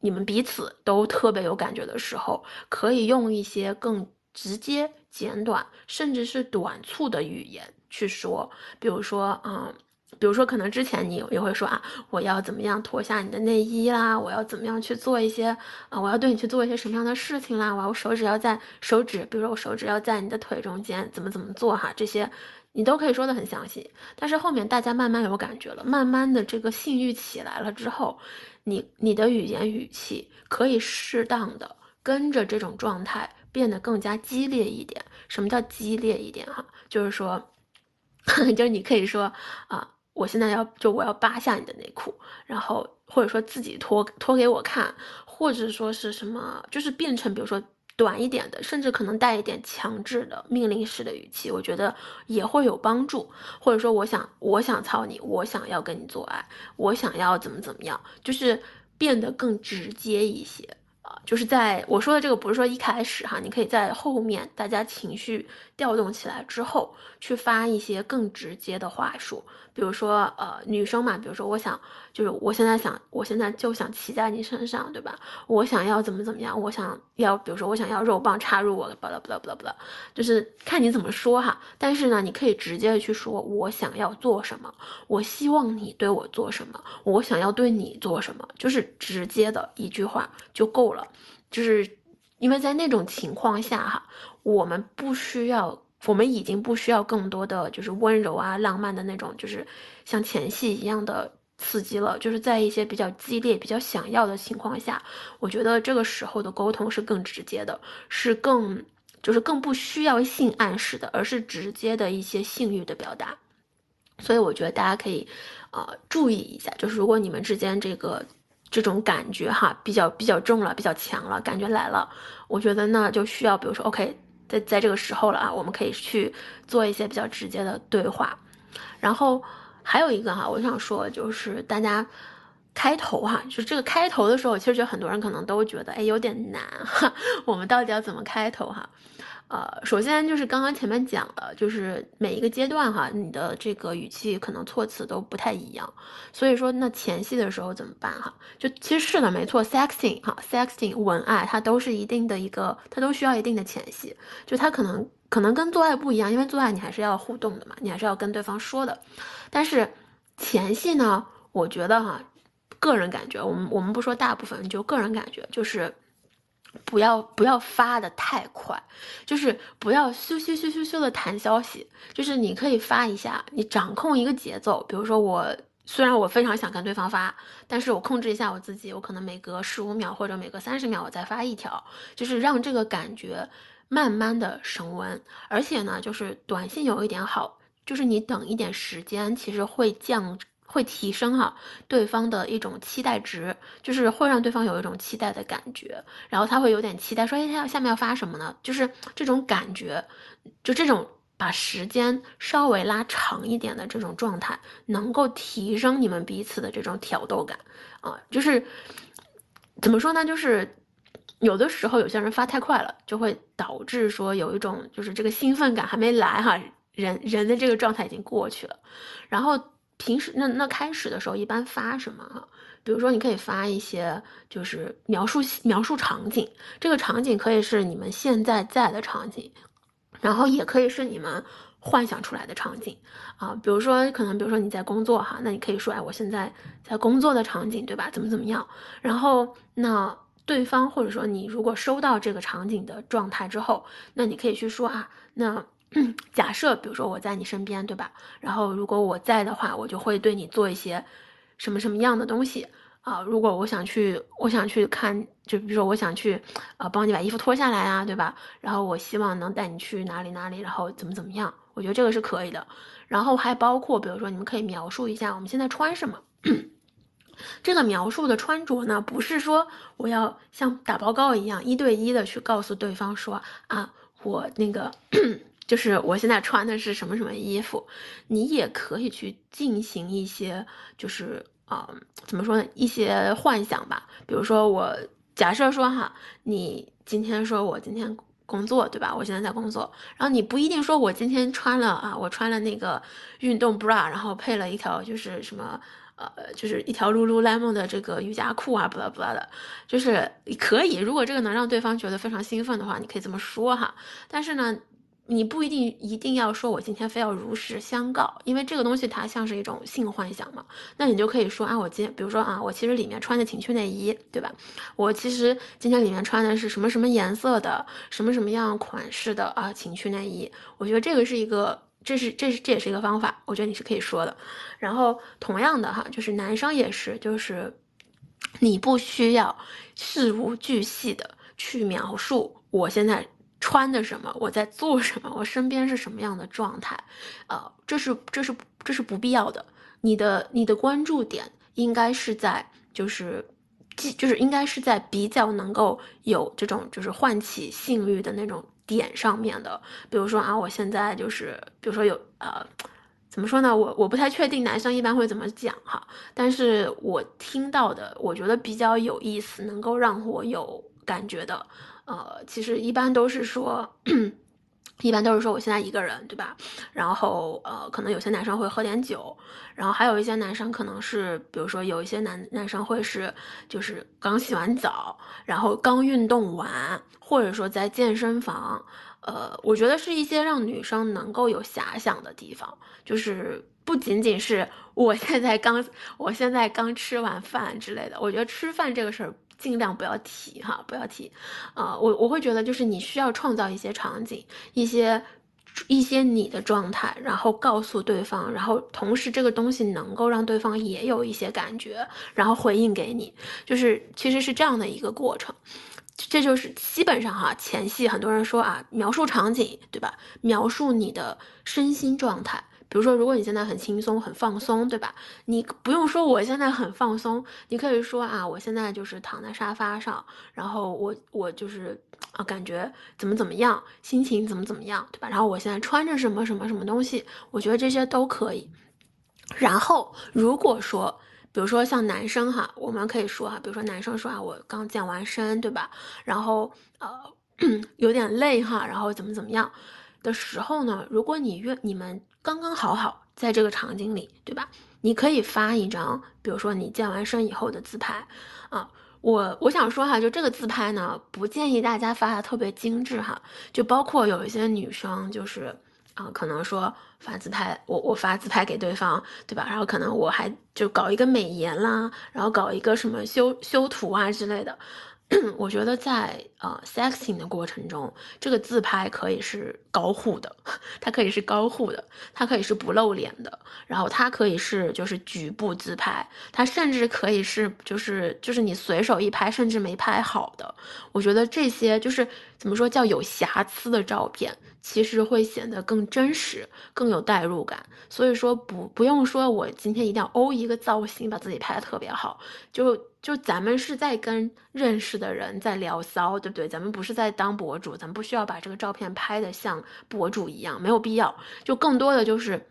你们彼此都特别有感觉的时候，可以用一些更。直接、简短，甚至是短促的语言去说，比如说，嗯，比如说，可能之前你也会说啊，我要怎么样脱下你的内衣啦，我要怎么样去做一些，啊，我要对你去做一些什么样的事情啦，我我手指要在手指，比如说我手指要在你的腿中间，怎么怎么做哈，这些你都可以说的很详细。但是后面大家慢慢有感觉了，慢慢的这个性欲起来了之后，你你的语言语气可以适当的跟着这种状态。变得更加激烈一点。什么叫激烈一点？哈，就是说，就是你可以说啊，我现在要就我要扒下你的内裤，然后或者说自己脱脱给我看，或者说是什么，就是变成比如说短一点的，甚至可能带一点强制的命令式的语气，我觉得也会有帮助。或者说，我想我想操你，我想要跟你做爱，我想要怎么怎么样，就是变得更直接一些。就是在我说的这个，不是说一开始哈，你可以在后面大家情绪调动起来之后，去发一些更直接的话术。比如说，呃，女生嘛，比如说，我想，就是我现在想，我现在就想骑在你身上，对吧？我想要怎么怎么样，我想要，比如说，我想要肉棒插入我，巴拉巴拉巴拉巴拉，就是看你怎么说哈。但是呢，你可以直接的去说，我想要做什么，我希望你对我做什么，我想要对你做什么，就是直接的一句话就够了。就是因为在那种情况下哈，我们不需要。我们已经不需要更多的就是温柔啊、浪漫的那种，就是像前戏一样的刺激了。就是在一些比较激烈、比较想要的情况下，我觉得这个时候的沟通是更直接的，是更就是更不需要性暗示的，而是直接的一些性欲的表达。所以我觉得大家可以呃注意一下，就是如果你们之间这个这种感觉哈比较比较重了、比较强了，感觉来了，我觉得那就需要比如说 OK。在在这个时候了啊，我们可以去做一些比较直接的对话，然后还有一个哈，我想说就是大家开头哈，就是这个开头的时候，其实就很多人可能都觉得哎有点难哈，我们到底要怎么开头哈？呃，首先就是刚刚前面讲了，就是每一个阶段哈，你的这个语气可能措辞都不太一样，所以说那前戏的时候怎么办哈？就其实是的，没错，sexing 哈，sexing 文爱它都是一定的一个，它都需要一定的前戏，就它可能可能跟做爱不一样，因为做爱你还是要互动的嘛，你还是要跟对方说的，但是前戏呢，我觉得哈，个人感觉，我们我们不说大部分，就个人感觉就是。不要不要发的太快，就是不要咻咻咻咻咻的弹消息，就是你可以发一下，你掌控一个节奏。比如说我虽然我非常想跟对方发，但是我控制一下我自己，我可能每隔十五秒或者每隔三十秒我再发一条，就是让这个感觉慢慢的升温。而且呢，就是短信有一点好，就是你等一点时间，其实会降会提升哈对方的一种期待值，就是会让对方有一种期待的感觉，然后他会有点期待，说哎，他要下面要发什么呢？就是这种感觉，就这种把时间稍微拉长一点的这种状态，能够提升你们彼此的这种挑逗感啊，就是怎么说呢？就是有的时候有些人发太快了，就会导致说有一种就是这个兴奋感还没来哈，人人的这个状态已经过去了，然后。平时那那开始的时候一般发什么哈？比如说你可以发一些就是描述描述场景，这个场景可以是你们现在在的场景，然后也可以是你们幻想出来的场景啊。比如说可能比如说你在工作哈，那你可以说哎我现在在工作的场景对吧？怎么怎么样？然后那对方或者说你如果收到这个场景的状态之后，那你可以去说啊那。假设，比如说我在你身边，对吧？然后如果我在的话，我就会对你做一些什么什么样的东西啊？如果我想去，我想去看，就比如说我想去，呃，帮你把衣服脱下来啊，对吧？然后我希望能带你去哪里哪里，然后怎么怎么样？我觉得这个是可以的。然后还包括，比如说你们可以描述一下我们现在穿什么。这个描述的穿着呢，不是说我要像打报告一样一对一的去告诉对方说啊，我那个。就是我现在穿的是什么什么衣服，你也可以去进行一些，就是啊，怎么说呢？一些幻想吧。比如说，我假设说哈，你今天说我今天工作，对吧？我现在在工作，然后你不一定说我今天穿了啊，我穿了那个运动 bra，然后配了一条就是什么呃，就是一条 lululemon 的这个瑜伽裤啊，不拉不拉的，就是可以。如果这个能让对方觉得非常兴奋的话，你可以这么说哈。但是呢。你不一定一定要说，我今天非要如实相告，因为这个东西它像是一种性幻想嘛。那你就可以说啊，我今天比如说啊，我其实里面穿的情趣内衣，对吧？我其实今天里面穿的是什么什么颜色的，什么什么样款式的啊情趣内衣。我觉得这个是一个，这是这是这也是一个方法，我觉得你是可以说的。然后同样的哈，就是男生也是，就是你不需要事无巨细的去描述我现在。穿的什么？我在做什么？我身边是什么样的状态？呃，这是这是这是不必要的。你的你的关注点应该是在就是，就是应该是在比较能够有这种就是唤起性欲的那种点上面的。比如说啊，我现在就是比如说有呃，怎么说呢？我我不太确定男生一般会怎么讲哈，但是我听到的，我觉得比较有意思，能够让我有感觉的。呃，其实一般都是说，一般都是说我现在一个人，对吧？然后呃，可能有些男生会喝点酒，然后还有一些男生可能是，比如说有一些男男生会是，就是刚洗完澡，然后刚运动完，或者说在健身房。呃，我觉得是一些让女生能够有遐想的地方，就是不仅仅是我现在刚我现在刚吃完饭之类的。我觉得吃饭这个事儿。尽量不要提哈，不要提，啊，我我会觉得就是你需要创造一些场景，一些一些你的状态，然后告诉对方，然后同时这个东西能够让对方也有一些感觉，然后回应给你，就是其实是这样的一个过程，这就是基本上哈前戏很多人说啊描述场景对吧，描述你的身心状态。比如说，如果你现在很轻松、很放松，对吧？你不用说我现在很放松，你可以说啊，我现在就是躺在沙发上，然后我我就是啊，感觉怎么怎么样，心情怎么怎么样，对吧？然后我现在穿着什么什么什么东西，我觉得这些都可以。然后如果说，比如说像男生哈，我们可以说哈，比如说男生说啊，我刚健完身，对吧？然后呃 有点累哈，然后怎么怎么样的时候呢？如果你愿你们。刚刚好好在这个场景里，对吧？你可以发一张，比如说你健完身以后的自拍，啊，我我想说哈，就这个自拍呢，不建议大家发的特别精致哈，就包括有一些女生就是啊，可能说发自拍，我我发自拍给对方，对吧？然后可能我还就搞一个美颜啦，然后搞一个什么修修图啊之类的。我觉得在呃 sexing 的过程中，这个自拍可以是高护的，它可以是高护的，它可以是不露脸的，然后它可以是就是局部自拍，它甚至可以是就是就是你随手一拍，甚至没拍好的。我觉得这些就是怎么说叫有瑕疵的照片，其实会显得更真实，更有代入感。所以说不不用说我今天一定要欧一个造型，把自己拍的特别好，就就咱们是在跟认识的人在聊骚，对不对？咱们不是在当博主，咱们不需要把这个照片拍的像博主一样，没有必要。就更多的就是。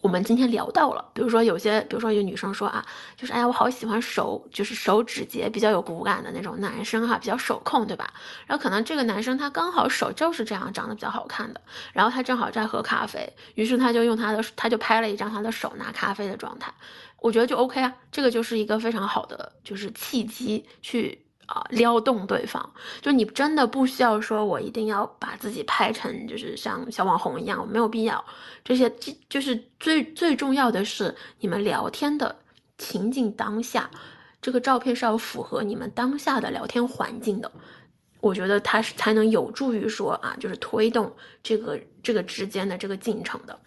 我们今天聊到了，比如说有些，比如说有女生说啊，就是哎呀，我好喜欢手，就是手指节比较有骨感的那种男生哈，比较手控，对吧？然后可能这个男生他刚好手就是这样长得比较好看的，然后他正好在喝咖啡，于是他就用他的，他就拍了一张他的手拿咖啡的状态，我觉得就 OK 啊，这个就是一个非常好的就是契机去。啊，撩动对方，就你真的不需要说，我一定要把自己拍成就是像小网红一样，我没有必要。这些就是最最重要的是，你们聊天的情景当下，这个照片是要符合你们当下的聊天环境的。我觉得它是才能有助于说啊，就是推动这个这个之间的这个进程的。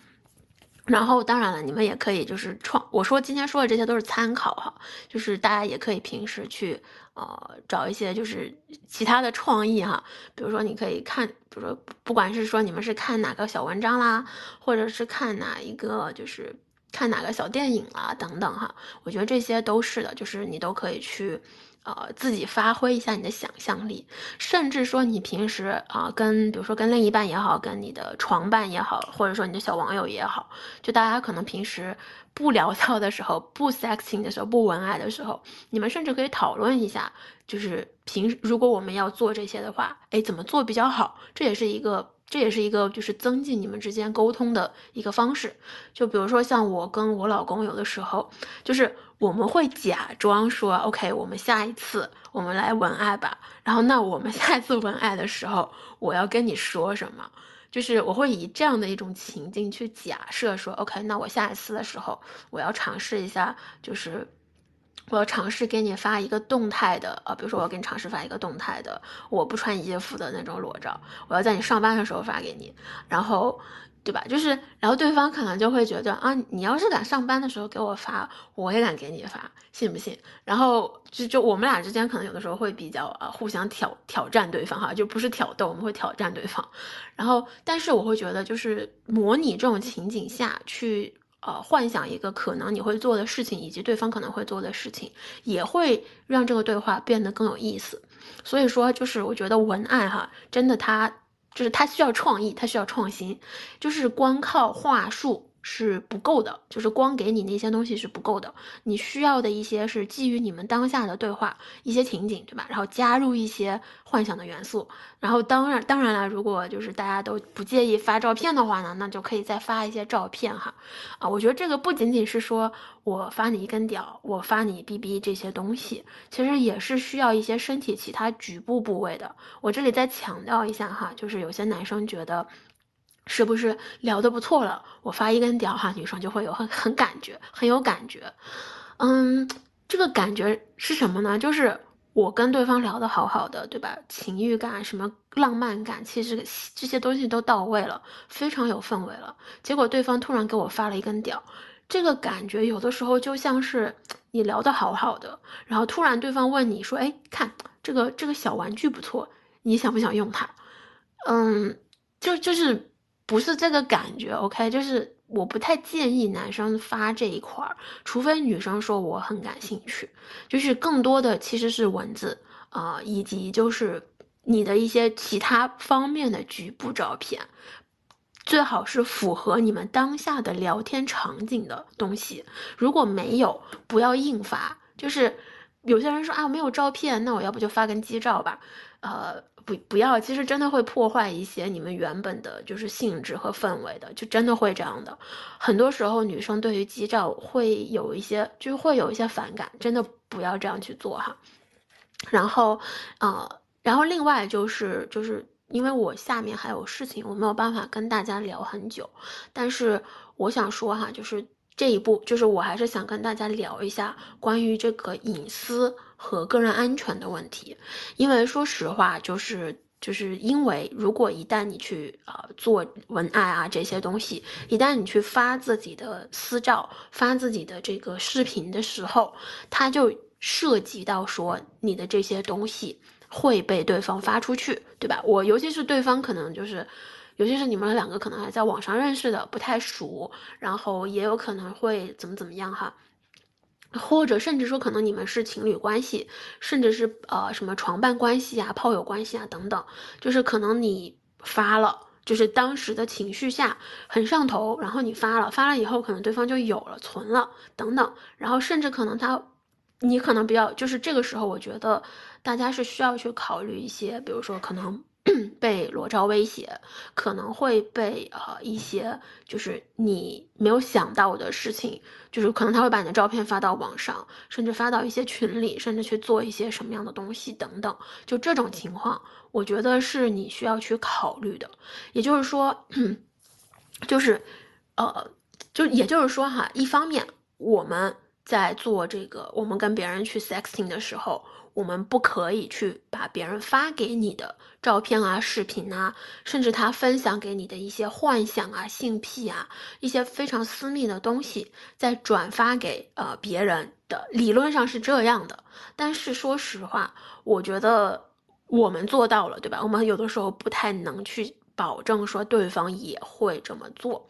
然后，当然了，你们也可以就是创。我说今天说的这些都是参考哈，就是大家也可以平时去呃找一些就是其他的创意哈。比如说，你可以看，比如说，不管是说你们是看哪个小文章啦，或者是看哪一个就是看哪个小电影啊等等哈，我觉得这些都是的，就是你都可以去。呃，自己发挥一下你的想象力，甚至说你平时啊，跟比如说跟另一半也好，跟你的床伴也好，或者说你的小网友也好，就大家可能平时不聊骚的时候，不 sexing 的时候，不文爱的时候，你们甚至可以讨论一下，就是平时如果我们要做这些的话，哎，怎么做比较好？这也是一个。这也是一个就是增进你们之间沟通的一个方式，就比如说像我跟我老公有的时候，就是我们会假装说，OK，我们下一次我们来文爱吧。然后那我们下一次文爱的时候，我要跟你说什么？就是我会以这样的一种情境去假设说，OK，那我下一次的时候，我要尝试一下，就是。我要尝试给你发一个动态的，呃，比如说我给你尝试发一个动态的，我不穿衣服的那种裸照，我要在你上班的时候发给你，然后，对吧？就是，然后对方可能就会觉得啊，你要是敢上班的时候给我发，我也敢给你发，信不信？然后就就我们俩之间可能有的时候会比较啊，互相挑挑战对方哈，就不是挑逗，我们会挑战对方。然后，但是我会觉得就是模拟这种情景下去。呃，幻想一个可能你会做的事情，以及对方可能会做的事情，也会让这个对话变得更有意思。所以说，就是我觉得文案哈，真的它就是它需要创意，它需要创新，就是光靠话术。是不够的，就是光给你那些东西是不够的，你需要的一些是基于你们当下的对话一些情景，对吧？然后加入一些幻想的元素，然后当然当然了，如果就是大家都不介意发照片的话呢，那就可以再发一些照片哈。啊，我觉得这个不仅仅是说我发你一根屌，我发你 BB 这些东西，其实也是需要一些身体其他局部部位的。我这里再强调一下哈，就是有些男生觉得。是不是聊得不错了？我发一根屌哈，女生就会有很很感觉，很有感觉。嗯，这个感觉是什么呢？就是我跟对方聊得好好的，对吧？情欲感、什么浪漫感，其实这些东西都到位了，非常有氛围了。结果对方突然给我发了一根屌，这个感觉有的时候就像是你聊得好好的，然后突然对方问你说：“哎，看这个这个小玩具不错，你想不想用它？”嗯，就就是。不是这个感觉，OK，就是我不太建议男生发这一块儿，除非女生说我很感兴趣，就是更多的其实是文字啊，以及就是你的一些其他方面的局部照片，最好是符合你们当下的聊天场景的东西。如果没有，不要硬发。就是有些人说啊，没有照片，那我要不就发根机照吧，呃。不不要，其实真的会破坏一些你们原本的就是性质和氛围的，就真的会这样的。很多时候女生对于机照会有一些，就是会有一些反感，真的不要这样去做哈。然后，呃，然后另外就是就是因为我下面还有事情，我没有办法跟大家聊很久，但是我想说哈，就是这一步，就是我还是想跟大家聊一下关于这个隐私。和个人安全的问题，因为说实话，就是就是因为如果一旦你去呃做文案啊这些东西，一旦你去发自己的私照、发自己的这个视频的时候，它就涉及到说你的这些东西会被对方发出去，对吧？我尤其是对方可能就是，尤其是你们两个可能还在网上认识的，不太熟，然后也有可能会怎么怎么样哈，或者甚至说可能你们是情侣关系，甚至是呃什么床伴关系啊、炮友关系啊等等，就是可能你发了，就是当时的情绪下很上头，然后你发了，发了以后可能对方就有了、存了等等，然后甚至可能他。你可能比较，就是这个时候，我觉得大家是需要去考虑一些，比如说可能 被裸照威胁，可能会被呃一些就是你没有想到的事情，就是可能他会把你的照片发到网上，甚至发到一些群里，甚至去做一些什么样的东西等等，就这种情况，我觉得是你需要去考虑的。也就是说，就是呃，就也就是说哈，一方面我们。在做这个，我们跟别人去 sexting 的时候，我们不可以去把别人发给你的照片啊、视频啊，甚至他分享给你的一些幻想啊、性癖啊，一些非常私密的东西，再转发给呃别人的。理论上是这样的，但是说实话，我觉得我们做到了，对吧？我们有的时候不太能去保证说对方也会这么做。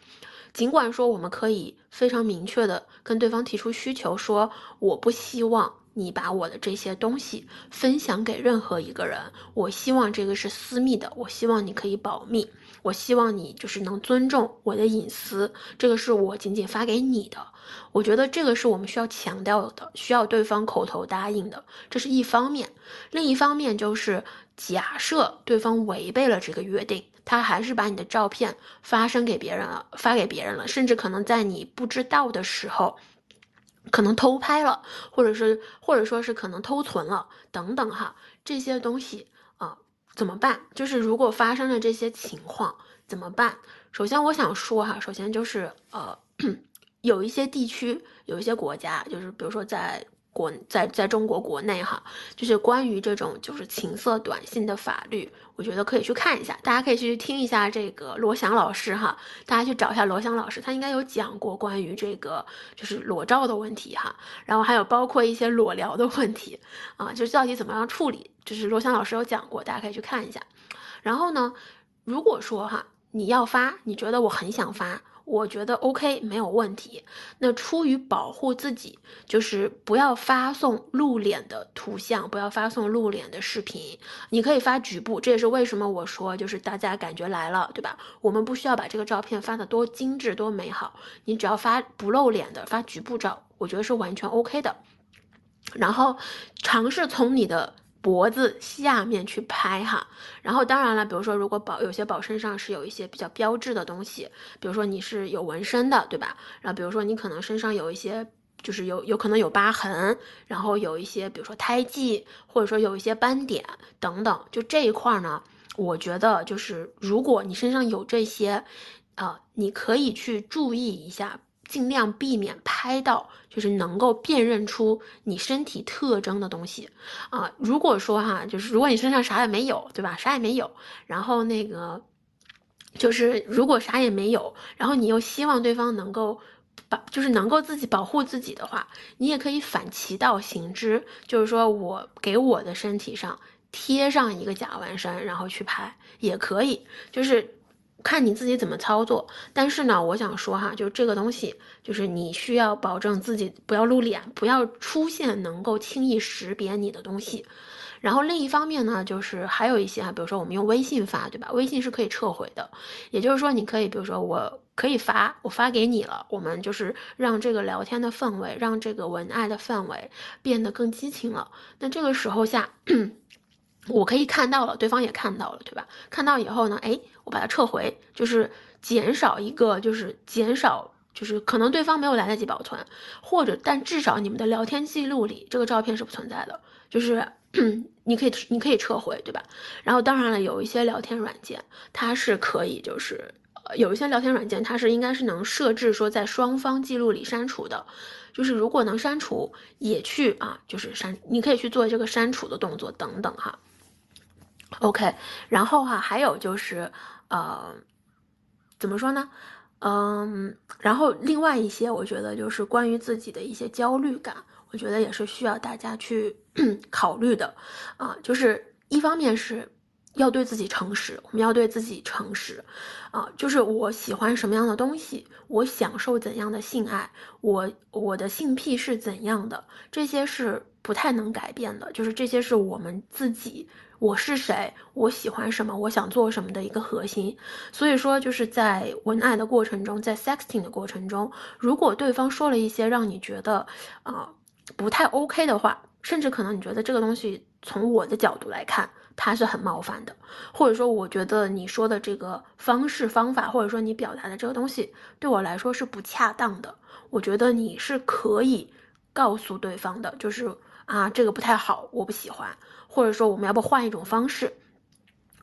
尽管说我们可以非常明确的跟对方提出需求，说我不希望你把我的这些东西分享给任何一个人，我希望这个是私密的，我希望你可以保密，我希望你就是能尊重我的隐私，这个是我仅仅发给你的。我觉得这个是我们需要强调的，需要对方口头答应的，这是一方面。另一方面就是假设对方违背了这个约定。他还是把你的照片发生给别人了，发给别人了，甚至可能在你不知道的时候，可能偷拍了，或者是或者说是可能偷存了等等哈，这些东西啊怎么办？就是如果发生了这些情况怎么办？首先我想说哈，首先就是呃，有一些地区，有一些国家，就是比如说在。国在在中国国内哈，就是关于这种就是情色短信的法律，我觉得可以去看一下，大家可以去听一下这个罗翔老师哈，大家去找一下罗翔老师，他应该有讲过关于这个就是裸照的问题哈，然后还有包括一些裸聊的问题啊，就是到底怎么样处理，就是罗翔老师有讲过，大家可以去看一下。然后呢，如果说哈你要发，你觉得我很想发。我觉得 OK 没有问题。那出于保护自己，就是不要发送露脸的图像，不要发送露脸的视频。你可以发局部，这也是为什么我说就是大家感觉来了，对吧？我们不需要把这个照片发的多精致多美好，你只要发不露脸的，发局部照，我觉得是完全 OK 的。然后尝试从你的。脖子下面去拍哈，然后当然了，比如说如果宝有些宝身上是有一些比较标志的东西，比如说你是有纹身的，对吧？然后比如说你可能身上有一些就是有有可能有疤痕，然后有一些比如说胎记，或者说有一些斑点等等，就这一块呢，我觉得就是如果你身上有这些，啊，你可以去注意一下。尽量避免拍到就是能够辨认出你身体特征的东西啊。如果说哈，就是如果你身上啥也没有，对吧？啥也没有，然后那个就是如果啥也没有，然后你又希望对方能够把就是能够自己保护自己的话，你也可以反其道行之，就是说我给我的身体上贴上一个假纹身，然后去拍也可以，就是。看你自己怎么操作，但是呢，我想说哈，就这个东西，就是你需要保证自己不要露脸，不要出现能够轻易识别你的东西。然后另一方面呢，就是还有一些啊，比如说我们用微信发，对吧？微信是可以撤回的，也就是说，你可以，比如说我可以发，我发给你了，我们就是让这个聊天的氛围，让这个文案的氛围变得更激情了。那这个时候下。我可以看到了，对方也看到了，对吧？看到以后呢，哎，我把它撤回，就是减少一个，就是减少，就是可能对方没有来得及保存，或者但至少你们的聊天记录里这个照片是不存在的，就是 你可以你可以撤回，对吧？然后当然了，有一些聊天软件它是可以，就是呃有一些聊天软件它是应该是能设置说在双方记录里删除的。就是如果能删除，也去啊，就是删，你可以去做这个删除的动作等等哈。OK，然后哈，还有就是，呃，怎么说呢？嗯，然后另外一些，我觉得就是关于自己的一些焦虑感，我觉得也是需要大家去 考虑的啊。就是一方面是要对自己诚实，我们要对自己诚实，啊，就是我喜欢什么样的东西，我享受怎样的性爱，我我的性癖是怎样的，这些是不太能改变的，就是这些是我们自己，我是谁，我喜欢什么，我想做什么的一个核心。所以说，就是在文案的过程中，在 sexting 的过程中，如果对方说了一些让你觉得啊不太 OK 的话，甚至可能你觉得这个东西从我的角度来看。他是很冒犯的，或者说，我觉得你说的这个方式方法，或者说你表达的这个东西，对我来说是不恰当的。我觉得你是可以告诉对方的，就是啊，这个不太好，我不喜欢，或者说我们要不换一种方式，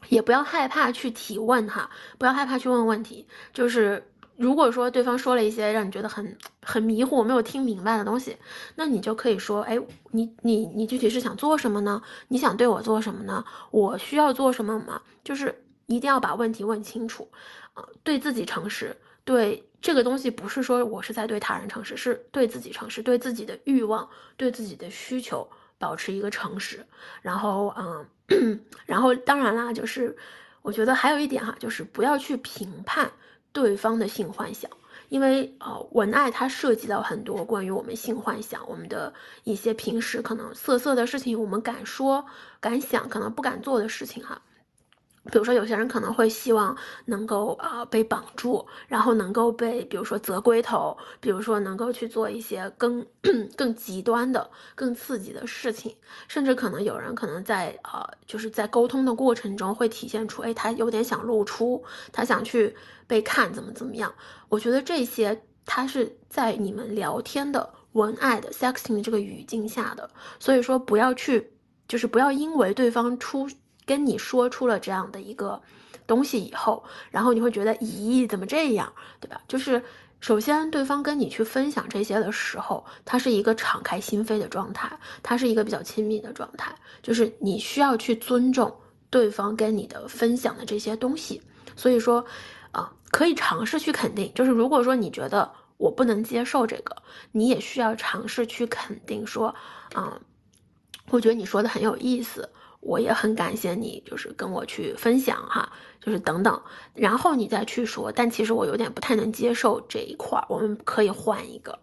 也不要害怕去提问哈，不要害怕去问问题，就是。如果说对方说了一些让你觉得很很迷糊、没有听明白的东西，那你就可以说：“哎，你你你具体是想做什么呢？你想对我做什么呢？我需要做什么吗？”就是一定要把问题问清楚，啊，对自己诚实，对这个东西不是说我是在对他人诚实，是对自己诚实，对自己的欲望、对自己的需求保持一个诚实。然后，嗯，然后当然啦，就是我觉得还有一点哈，就是不要去评判。对方的性幻想，因为呃，文爱它涉及到很多关于我们性幻想，我们的一些平时可能色色的事情，我们敢说敢想，可能不敢做的事情哈。比如说，有些人可能会希望能够啊被绑住，然后能够被，比如说择归头，比如说能够去做一些更 更极端的、更刺激的事情，甚至可能有人可能在呃就是在沟通的过程中会体现出，哎，他有点想露出，他想去被看，怎么怎么样？我觉得这些他是在你们聊天的文爱的 sexing 的这个语境下的，所以说不要去，就是不要因为对方出。跟你说出了这样的一个东西以后，然后你会觉得，咦，怎么这样，对吧？就是首先，对方跟你去分享这些的时候，他是一个敞开心扉的状态，他是一个比较亲密的状态，就是你需要去尊重对方跟你的分享的这些东西。所以说，啊，可以尝试去肯定，就是如果说你觉得我不能接受这个，你也需要尝试去肯定说，啊，我觉得你说的很有意思。我也很感谢你，就是跟我去分享哈，就是等等，然后你再去说。但其实我有点不太能接受这一块儿，我们可以换一个，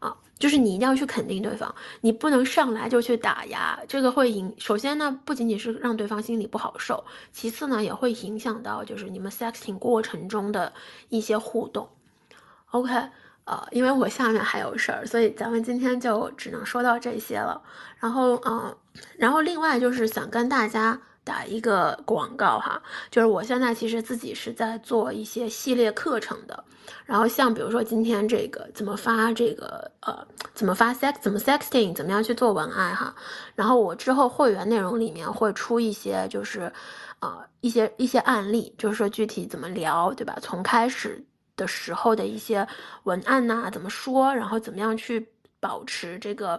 啊，就是你一定要去肯定对方，你不能上来就去打压，这个会影。首先呢，不仅仅是让对方心里不好受，其次呢，也会影响到就是你们 sexting 过程中的一些互动。OK。呃，因为我下面还有事儿，所以咱们今天就只能说到这些了。然后，嗯，然后另外就是想跟大家打一个广告哈，就是我现在其实自己是在做一些系列课程的。然后像比如说今天这个怎么发这个呃怎么发 sex 怎么 sexting 怎么样去做文案哈。然后我之后会员内容里面会出一些就是呃一些一些案例，就是说具体怎么聊，对吧？从开始。的时候的一些文案呐，怎么说，然后怎么样去保持这个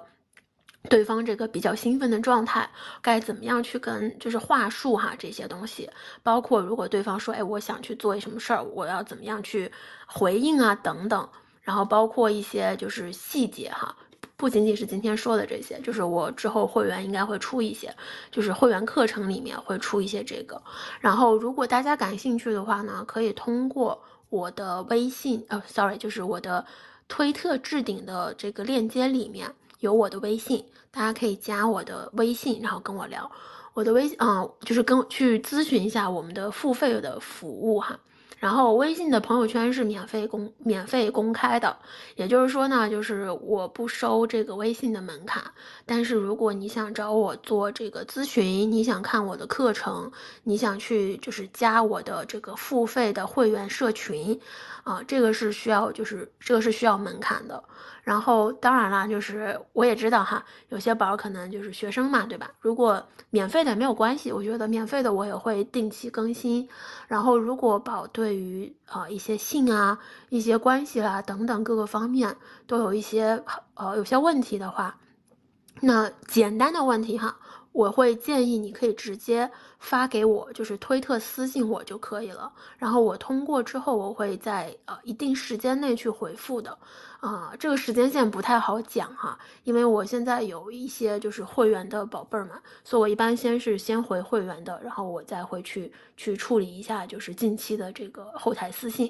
对方这个比较兴奋的状态，该怎么样去跟就是话术哈这些东西，包括如果对方说，哎，我想去做一什么事儿，我要怎么样去回应啊等等，然后包括一些就是细节哈，不仅仅是今天说的这些，就是我之后会员应该会出一些，就是会员课程里面会出一些这个，然后如果大家感兴趣的话呢，可以通过。我的微信，呃，sorry，就是我的推特置顶的这个链接里面有我的微信，大家可以加我的微信，然后跟我聊。我的微信，嗯，就是跟去咨询一下我们的付费的服务哈。然后微信的朋友圈是免费公免费公开的，也就是说呢，就是我不收这个微信的门槛。但是如果你想找我做这个咨询，你想看我的课程，你想去就是加我的这个付费的会员社群，啊，这个是需要就是这个是需要门槛的。然后当然了，就是我也知道哈，有些宝可能就是学生嘛，对吧？如果免费的没有关系，我觉得免费的我也会定期更新。然后如果宝对于啊一些性啊、一些关系啦等等各个方面都有一些呃有些问题的话，那简单的问题哈，
我会建议你可以直接发给我，就是推特私信我就可以了。然后我通过之后，我会在呃一定时间内去回复的。啊，这个时间线不太好讲哈，因为我现在有一些就是会员的宝贝儿嘛，所以我一般先是先回会员的，然后我再会去去处理一下就是近期的这个后台私信。